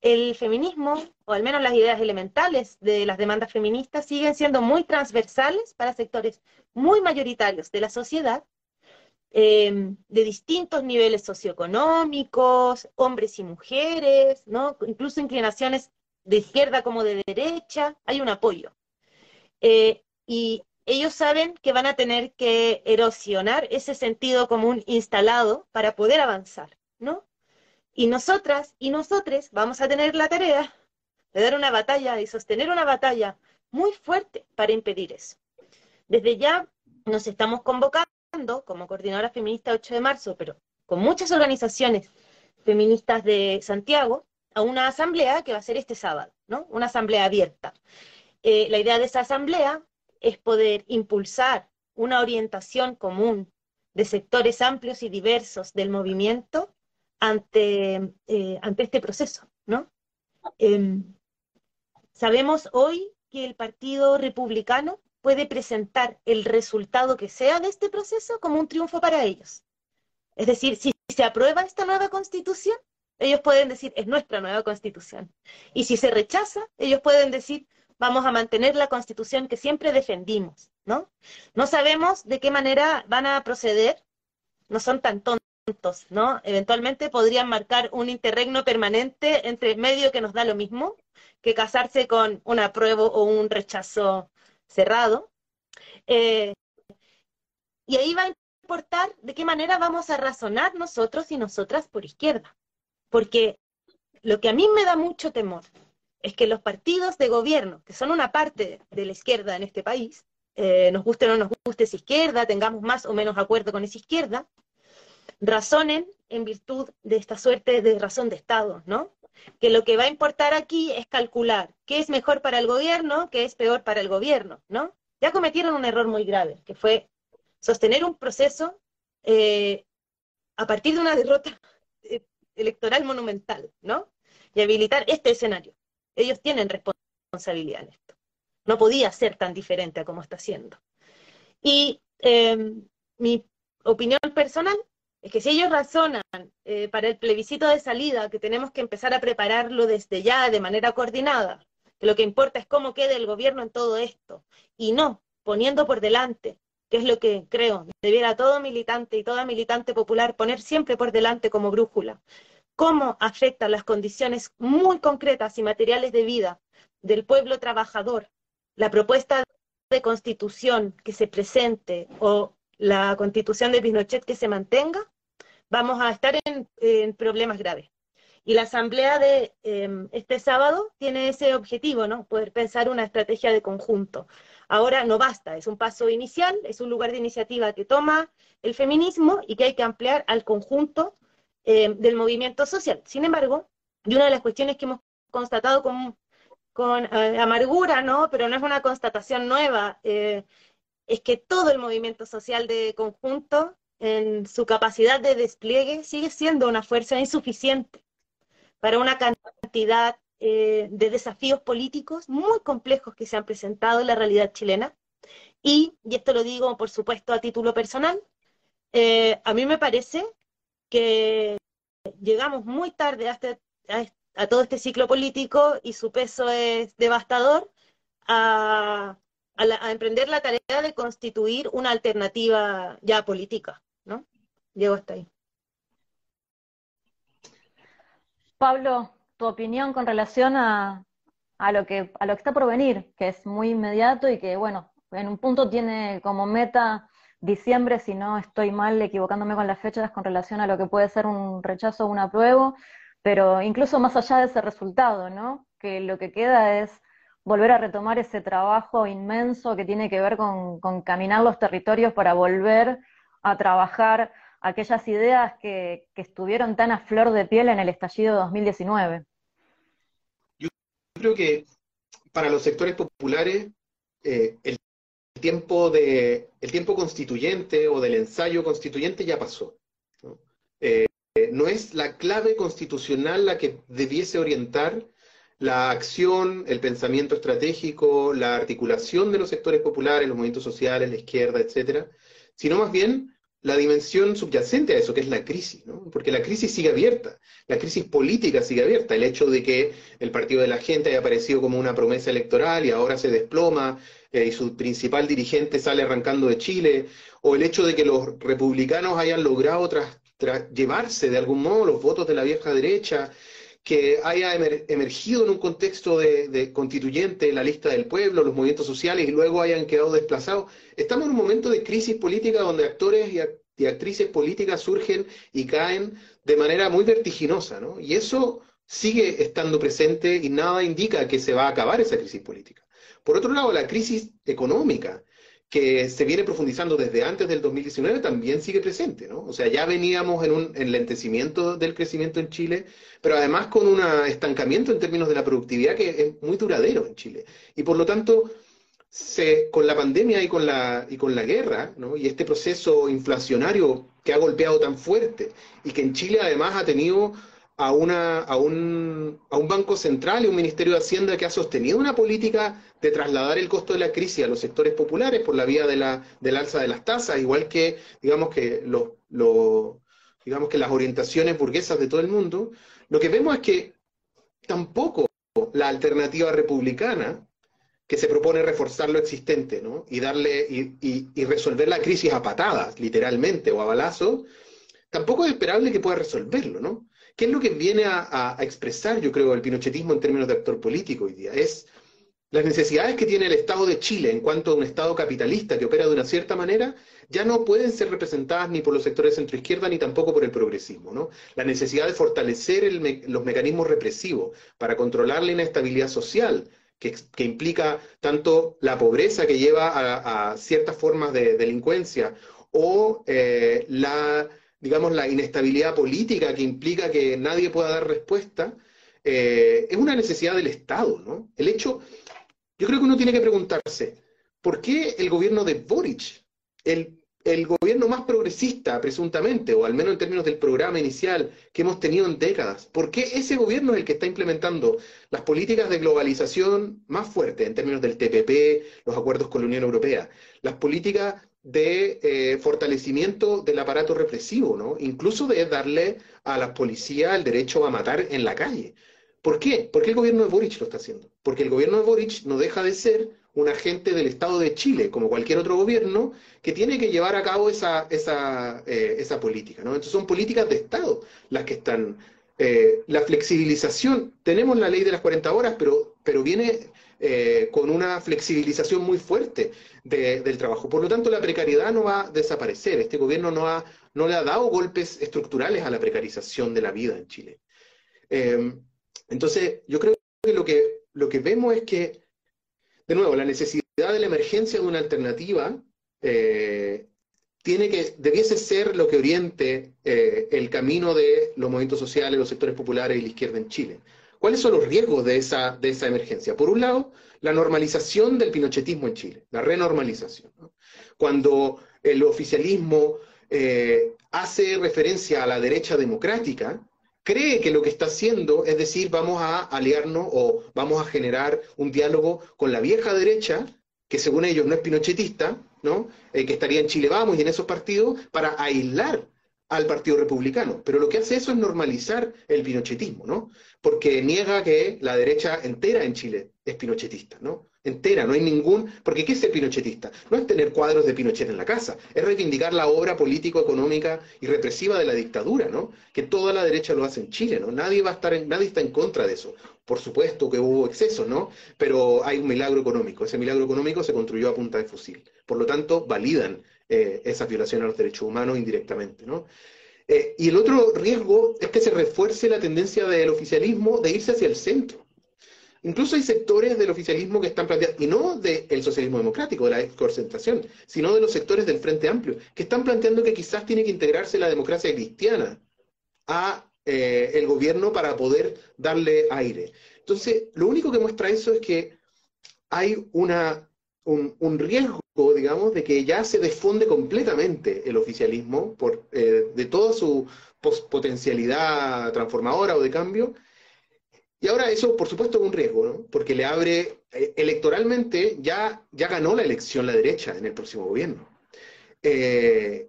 el feminismo, o al menos las ideas elementales de las demandas feministas, siguen siendo muy transversales para sectores muy mayoritarios de la sociedad Em, de distintos niveles socioeconómicos, hombres y mujeres, ¿no? incluso inclinaciones de izquierda como de derecha, hay un apoyo. Eh, y ellos saben que van a tener que erosionar ese sentido común instalado para poder avanzar, ¿no? Y nosotras y nosotros vamos a tener la tarea de dar una batalla y sostener una batalla muy fuerte para impedir eso. Desde ya nos estamos convocando como coordinadora feminista 8 de marzo, pero con muchas organizaciones feministas de Santiago, a una asamblea que va a ser este sábado, ¿no? Una asamblea abierta. Eh, la idea de esa asamblea es poder impulsar una orientación común de sectores amplios y diversos del movimiento ante, eh, ante este proceso, ¿no? Em, sabemos hoy que el Partido Republicano puede presentar el resultado que sea de este proceso como un triunfo para ellos. Es decir, si se aprueba esta nueva constitución, ellos pueden decir, es nuestra nueva constitución. Y si se rechaza, ellos pueden decir, vamos a mantener la constitución que siempre defendimos, ¿no? No sabemos de qué manera van a proceder, no son tan tontos, ¿no? Eventualmente podrían marcar un interregno permanente entre medio que nos da lo mismo que casarse con un apruebo o un rechazo cerrado. Eh, y ahí va a importar de qué manera vamos a razonar nosotros y nosotras por izquierda. Porque lo que a mí me da mucho temor es que los partidos de gobierno, que son una parte de la izquierda en este país, eh, nos guste o no nos guste esa izquierda, tengamos más o menos acuerdo con esa izquierda, razonen en virtud de esta suerte de razón de Estado, ¿no? Que lo que va a importar aquí es calcular qué es mejor para el gobierno, qué es peor para el gobierno, ¿no? Ya cometieron un error muy grave, que fue sostener un proceso eh, a partir de una derrota eh, electoral monumental, ¿no? Y habilitar este escenario. Ellos tienen responsabilidad en esto. No podía ser tan diferente a como está siendo. Y em, mi opinión personal es que si ellos razonan eh, para el plebiscito de salida que tenemos que empezar a prepararlo desde ya de manera coordinada, que lo que importa es cómo quede el gobierno en todo esto, y no poniendo por delante, que es lo que creo, debiera todo militante y toda militante popular poner siempre por delante como brújula, cómo afectan las condiciones muy concretas y materiales de vida del pueblo trabajador, la propuesta de constitución que se presente o la constitución de Pinochet que se mantenga, vamos a estar en, problemas graves. Y la asamblea de em, este sábado tiene ese objetivo, ¿no? Poder pensar una estrategia de conjunto. Ahora no basta, es un paso inicial, es un lugar de iniciativa que toma el feminismo y que hay que ampliar al conjunto em, del movimiento social. Sin embargo, y una de las cuestiones que hemos constatado con, con eh, amargura, ¿no? Pero no es una constatación nueva, eh, es que todo el movimiento social de conjunto, en su capacidad de despliegue, sigue siendo una fuerza insuficiente para una cantidad eh, de desafíos políticos muy complejos que se han presentado en la realidad chilena. Y, y esto lo digo, por supuesto, a título personal, eh, a mí me parece que llegamos muy tarde a, este, a todo este ciclo político y su peso es devastador a a, emprender la tarea de constituir una alternativa ya política, Llego hasta ahí. Pablo, tu opinión con relación a, a, lo que, a lo que está por venir, que es muy inmediato y que, bueno, en un punto tiene como meta diciembre, si no estoy mal equivocándome con las fechas con relación a lo que puede ser un rechazo o un apruebo, pero incluso más allá de ese resultado, ¿no? Que lo que queda es volver a retomar ese trabajo inmenso que tiene que ver con, caminar los territorios para volver a trabajar aquellas ideas que, estuvieron tan a flor de piel en el estallido de 2019. Yo creo que para los sectores populares eh, el tiempo de el tiempo constituyente o del ensayo constituyente ya pasó. ¿no? Eh, no es la clave constitucional la que debiese orientar la acción, el pensamiento estratégico, la articulación de los sectores populares, los movimientos sociales, la izquierda, etcétera, sino más bien la dimensión subyacente a eso, que es la crisis, ¿no? Porque la crisis sigue abierta, la crisis política sigue abierta, el hecho de que el Partido de la Gente haya aparecido como una promesa electoral y ahora se desploma eh, y su principal dirigente sale arrancando de Chile, o el hecho de que los republicanos hayan logrado tras llevarse de algún modo los votos de la vieja derecha, que haya emergido en un contexto de, constituyente la lista del pueblo, los movimientos sociales y luego hayan quedado desplazados. Estamos en un momento de crisis política donde actores y, actrices políticas surgen y caen de manera muy vertiginosa, ¿no? Y eso sigue estando presente y nada indica que se va a acabar esa crisis política. Por otro lado, la crisis económica que se viene profundizando desde antes del 2019 también sigue presente, ¿no? O sea, ya veníamos en un enlentecimiento del crecimiento en Chile, pero además con un estancamiento en términos de la productividad que es muy duradero en Chile. Y por lo tanto, se, con la pandemia y con la, y con la guerra, ¿no? y este proceso inflacionario que ha golpeado tan fuerte, y que en Chile además ha tenido a, una, a, un, a un Banco Central y un Ministerio de Hacienda que ha sostenido una política de trasladar el costo de la crisis a los sectores populares por la vía de la, del alza de las tasas, igual que, digamos que, digamos que las orientaciones burguesas de todo el mundo, lo que vemos es que tampoco la alternativa republicana, que se propone reforzar lo existente, ¿no? Y darle, y, y resolver la crisis a patadas, literalmente, o a balazos, tampoco es esperable que pueda resolverlo, ¿no? ¿Qué es lo que viene a, expresar, yo creo, el pinochetismo en términos de actor político hoy día? Es las necesidades que tiene el Estado de Chile en cuanto a un Estado capitalista que opera de una cierta manera, ya no pueden ser representadas ni por los sectores centroizquierda ni tampoco por el progresismo. ¿no? La necesidad de fortalecer los mecanismos represivos para controlar la inestabilidad social, que, implica tanto la pobreza que lleva a, ciertas formas de delincuencia o eh, la digamos, la inestabilidad política que implica que nadie pueda dar respuesta, eh, es una necesidad del Estado, ¿no? El hecho, yo creo que uno tiene que preguntarse, ¿por qué el gobierno de Boric, el el gobierno más progresista, presuntamente, o al menos en términos del programa inicial que hemos tenido en décadas. ¿Por qué ese gobierno es el que está implementando las políticas de globalización más fuertes en términos del TPP, los acuerdos con la Unión Europea, las políticas de eh, fortalecimiento del aparato represivo, ¿no? Incluso de darle a las policías el derecho a matar en la calle. ¿Por qué? ¿Por qué el gobierno de Boric lo está haciendo? Porque el gobierno de Boric no deja de ser un agente del Estado de Chile, como cualquier otro gobierno, que tiene que llevar a cabo esa, esa, eh, esa política. ¿no? Entonces son políticas de Estado las que están... Eh, la flexibilización, tenemos la ley de las 40 horas, pero, pero viene eh, con una flexibilización muy fuerte del trabajo. Por lo tanto, la precariedad no va a desaparecer. Este gobierno no, ha, no le ha dado golpes estructurales a la precarización de la vida en Chile. entonces, yo creo que lo que, lo que vemos es que de nuevo, la necesidad de la emergencia de una alternativa eh, tiene que, debiese ser lo que oriente eh, el camino de los movimientos sociales, los sectores populares y la izquierda en Chile. ¿Cuáles son los riesgos de esa, de esa emergencia? Por un lado, la normalización del pinochetismo en Chile, la renormalización. Cuando el oficialismo eh, hace referencia a la derecha democrática, cree que lo que está haciendo es decir, vamos a aliarnos o vamos a generar un diálogo con la vieja derecha, que según ellos no es pinochetista, ¿no? Eh, que estaría en Chile Vamos y en esos partidos, para aislar al Partido Republicano. Pero lo que hace eso es normalizar el pinochetismo, ¿no? Porque niega que la derecha entera en Chile es pinochetista, ¿no? entera, no hay ningún... Porque ¿qué es ser pinochetista? No es tener cuadros de Pinochet en la casa, es reivindicar la obra político-económica y represiva de la dictadura, ¿no? Que toda la derecha lo hace en Chile, ¿no? Nadie va a estar, en, nadie está en contra de eso. Por supuesto que hubo excesos, ¿no? Pero hay un milagro económico. Ese milagro económico se construyó a punta de fusil. Por lo tanto, validan eh, esa violación a los derechos humanos indirectamente, ¿no? Eh, y el otro riesgo es que se refuerce la tendencia del oficialismo de irse hacia el centro. Incluso hay sectores del oficialismo que están planteando, y no del socialismo democrático, de la concentración, sino de los sectores del Frente Amplio, que están planteando que quizás tiene que integrarse la democracia cristiana a eh, el gobierno para poder darle aire. Entonces, lo único que muestra eso es que hay una, un, riesgo, digamos, de que ya se desfonde completamente el oficialismo por, eh, de toda su potencialidad transformadora o de cambio, y ahora eso, por supuesto, es un riesgo, ¿no? Porque le abre, eh, electoralmente ya, ya ganó la elección la derecha en el próximo gobierno. Eh,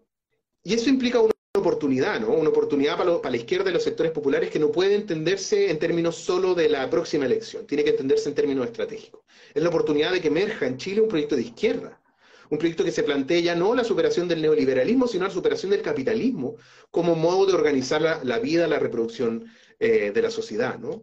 y eso implica una oportunidad, ¿no? Una oportunidad para, para, la izquierda y los sectores populares que no puede entenderse en términos solo de la próxima elección, tiene que entenderse en términos estratégicos. Es la oportunidad de que emerja en Chile un proyecto de izquierda, un proyecto que se plantee ya no la superación del neoliberalismo, sino la superación del capitalismo como modo de organizar la, la vida, la reproducción eh, de la sociedad, ¿no?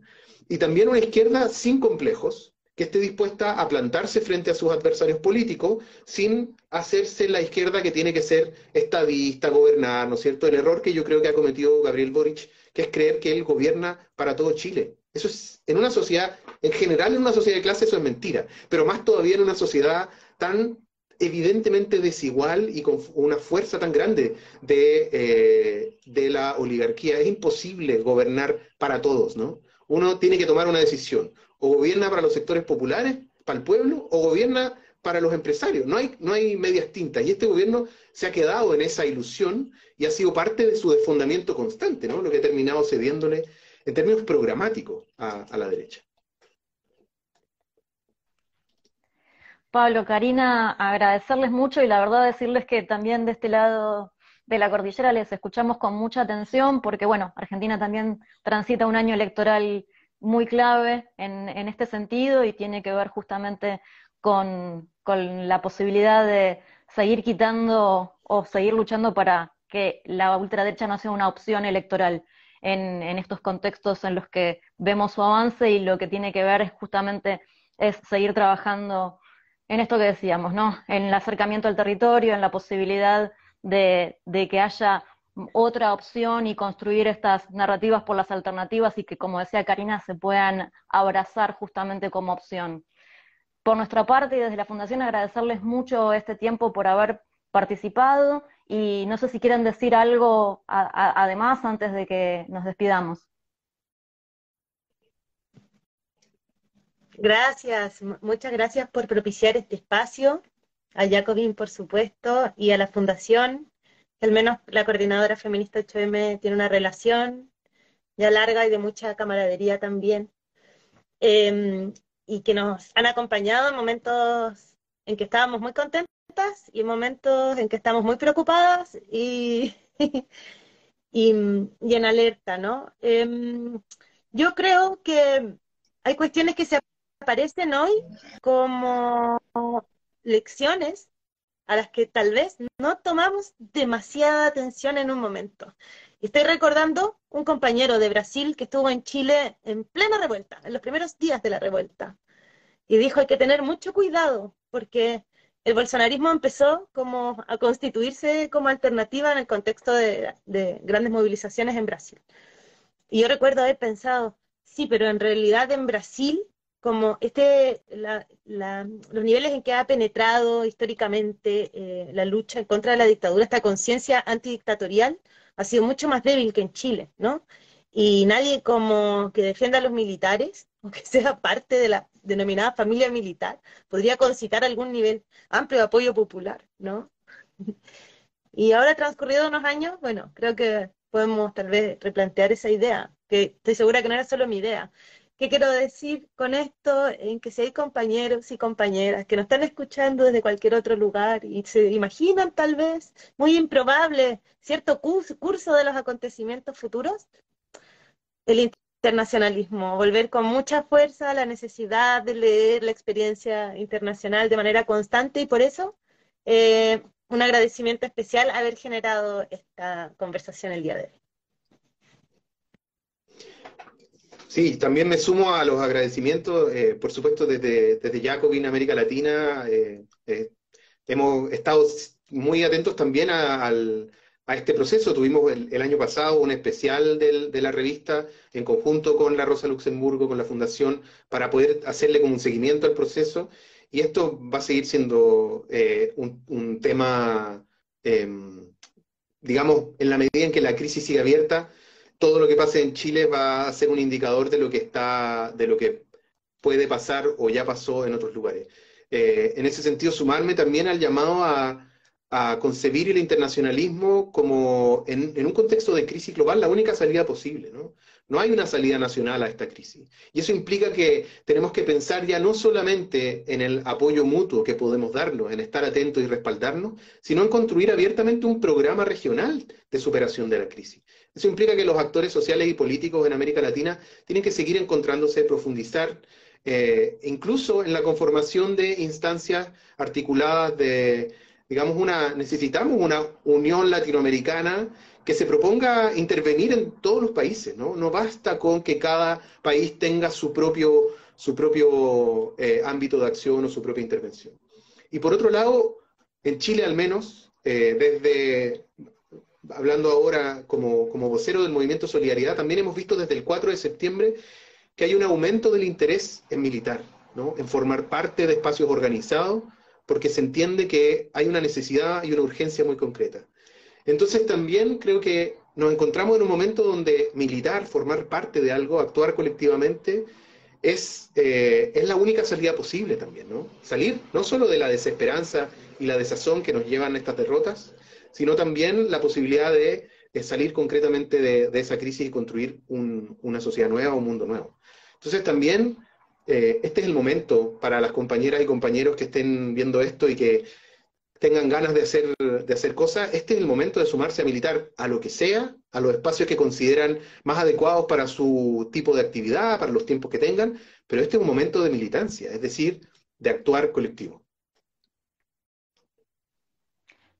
y también una izquierda sin complejos, que esté dispuesta a plantarse frente a sus adversarios políticos sin hacerse la izquierda que tiene que ser estadista, gobernar, ¿no es cierto? El error que yo creo que ha cometido Gabriel Boric, que es creer que él gobierna para todo Chile. Eso es, en una sociedad, en general en una sociedad de clase eso es mentira, pero más todavía en una sociedad tan evidentemente desigual y con una fuerza tan grande de, eh, de la oligarquía. Es imposible gobernar para todos, ¿no? uno tiene que tomar una decisión. O gobierna para los sectores populares, para el pueblo, o gobierna para los empresarios. No hay, no hay medias tintas. Y este gobierno se ha quedado en esa ilusión y ha sido parte de su desfondamiento constante, ¿no? Lo que ha terminado cediéndole en términos programáticos a, a la derecha. Pablo, Karina, agradecerles mucho y la verdad decirles que también de este lado de la cordillera les escuchamos con mucha atención porque, bueno, Argentina también transita un año electoral muy clave en, este sentido y tiene que ver justamente con, la posibilidad de seguir quitando o seguir luchando para que la ultraderecha no sea una opción electoral en, en, estos contextos en los que vemos su avance y lo que tiene que ver es justamente es seguir trabajando en esto que decíamos, ¿no? En el acercamiento al territorio, en la posibilidad de, que haya otra opción y construir estas narrativas por las alternativas y que, como decía Karina, se puedan abrazar justamente como opción. Por nuestra parte y desde la Fundación agradecerles mucho este tiempo por haber participado y no sé si quieren decir algo además antes de que nos despidamos. Gracias, muchas gracias por propiciar este espacio a Jacobin, por supuesto, y a la Fundación, al menos la coordinadora feminista 8M tiene una relación ya larga y de mucha camaradería también, em, y que nos han acompañado en momentos en que estábamos muy contentas y en momentos en que estamos muy preocupadas y, y, en alerta, ¿no? Em, yo creo que hay cuestiones que se aparecen hoy como lecciones a las que tal vez no tomamos demasiada atención en un momento. Estoy recordando un compañero de Brasil que estuvo en Chile en plena revuelta, en los primeros días de la revuelta, y dijo hay que tener mucho cuidado porque el bolsonarismo empezó como a constituirse como alternativa en el contexto de, de grandes movilizaciones en Brasil. Y yo recuerdo haber pensado, sí, pero en realidad en Brasil como este, los niveles en que ha penetrado históricamente eh, la lucha en contra de la dictadura, esta conciencia antidictatorial, ha sido mucho más débil que en Chile, ¿no? Y nadie como que defienda a los militares, o que sea parte de la denominada familia militar, podría concitar algún nivel amplio de apoyo popular, ¿no? Y ahora, transcurridos unos años, bueno, creo que podemos tal vez replantear esa idea, que estoy segura que no era solo mi idea, ¿Qué quiero decir con esto? En que si hay compañeros y compañeras que nos están escuchando desde cualquier otro lugar y se imaginan tal vez, muy improbable, cierto curso, de los acontecimientos futuros, el internacionalismo, volver con mucha fuerza a la necesidad de leer la experiencia internacional de manera constante y por eso eh, un agradecimiento especial haber generado esta conversación el día de hoy. Sí, también me sumo a los agradecimientos, eh, por supuesto, desde, desde Jacobin América Latina. Eh, eh, hemos estado muy atentos también a, este proceso. Tuvimos el, año pasado un especial de la revista en conjunto con la Rosa Luxemburgo, con la Fundación, para poder hacerle como un seguimiento al proceso. Y esto va a seguir siendo un, un, tema, em, digamos, en la medida en que la crisis sigue abierta, todo lo que pase en Chile va a ser un indicador de lo que está, de lo que puede pasar o ya pasó en otros lugares. Eh, en ese sentido, sumarme también al llamado a, concebir el internacionalismo como, en, un contexto de crisis global, la única salida posible. ¿no? No hay una salida nacional a esta crisis. Y eso implica que tenemos que pensar ya no solamente en el apoyo mutuo que podemos darnos, en estar atentos y respaldarnos, sino en construir abiertamente un programa regional de superación de la crisis. Eso implica que los actores sociales y políticos en América Latina tienen que seguir encontrándose, profundizar, eh, incluso en la conformación de instancias articuladas de, digamos, una, necesitamos una unión latinoamericana que se proponga intervenir en todos los países, ¿no? No basta con que cada país tenga su propio, su propio eh, ámbito de acción o su propia intervención. Y por otro lado, en Chile al menos, eh, desde, hablando ahora como, como vocero del movimiento Solidaridad, también hemos visto desde el 4 de septiembre que hay un aumento del interés en militar, ¿no? en formar parte de espacios organizados, porque se entiende que hay una necesidad y una urgencia muy concreta. Entonces también creo que nos encontramos en un momento donde militar, formar parte de algo, actuar colectivamente, es, eh, es la única salida posible también, ¿no? Salir no solo de la desesperanza y la desazón que nos llevan estas derrotas, sino también la posibilidad de, salir concretamente de, esa crisis y construir una sociedad nueva, un mundo nuevo. Entonces también eh, este es el momento para las compañeras y compañeros que estén viendo esto y que tengan ganas de hacer, de hacer cosas, este es el momento de sumarse a militar a lo que sea, a los espacios que consideran más adecuados para su tipo de actividad, para los tiempos que tengan, pero este es un momento de militancia, es decir, de actuar colectivo.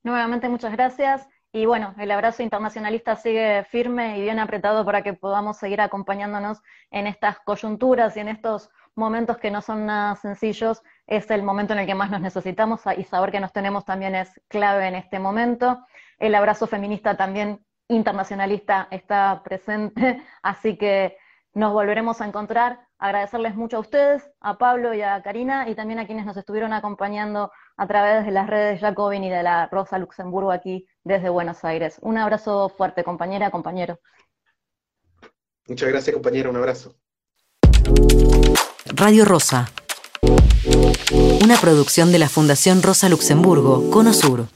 Nuevamente muchas gracias. Y bueno, el abrazo internacionalista sigue firme y bien apretado para que podamos seguir acompañándonos en estas coyunturas y en estos momentos que no son nada sencillos, es el momento en el que más nos necesitamos y saber que nos tenemos también es clave en este momento. El abrazo feminista también internacionalista está presente, así que nos volveremos a encontrar. Agradecerles mucho a ustedes, a Pablo y a Karina, y también a quienes nos estuvieron acompañando a través de las redes Jacobin y de la Rosa Luxemburgo aquí desde Buenos Aires. Un abrazo fuerte, compañera, compañero. Muchas gracias, compañera. Un abrazo. Radio Rosa. Una producción de la Fundación Rosa Luxemburgo, Cono Sur.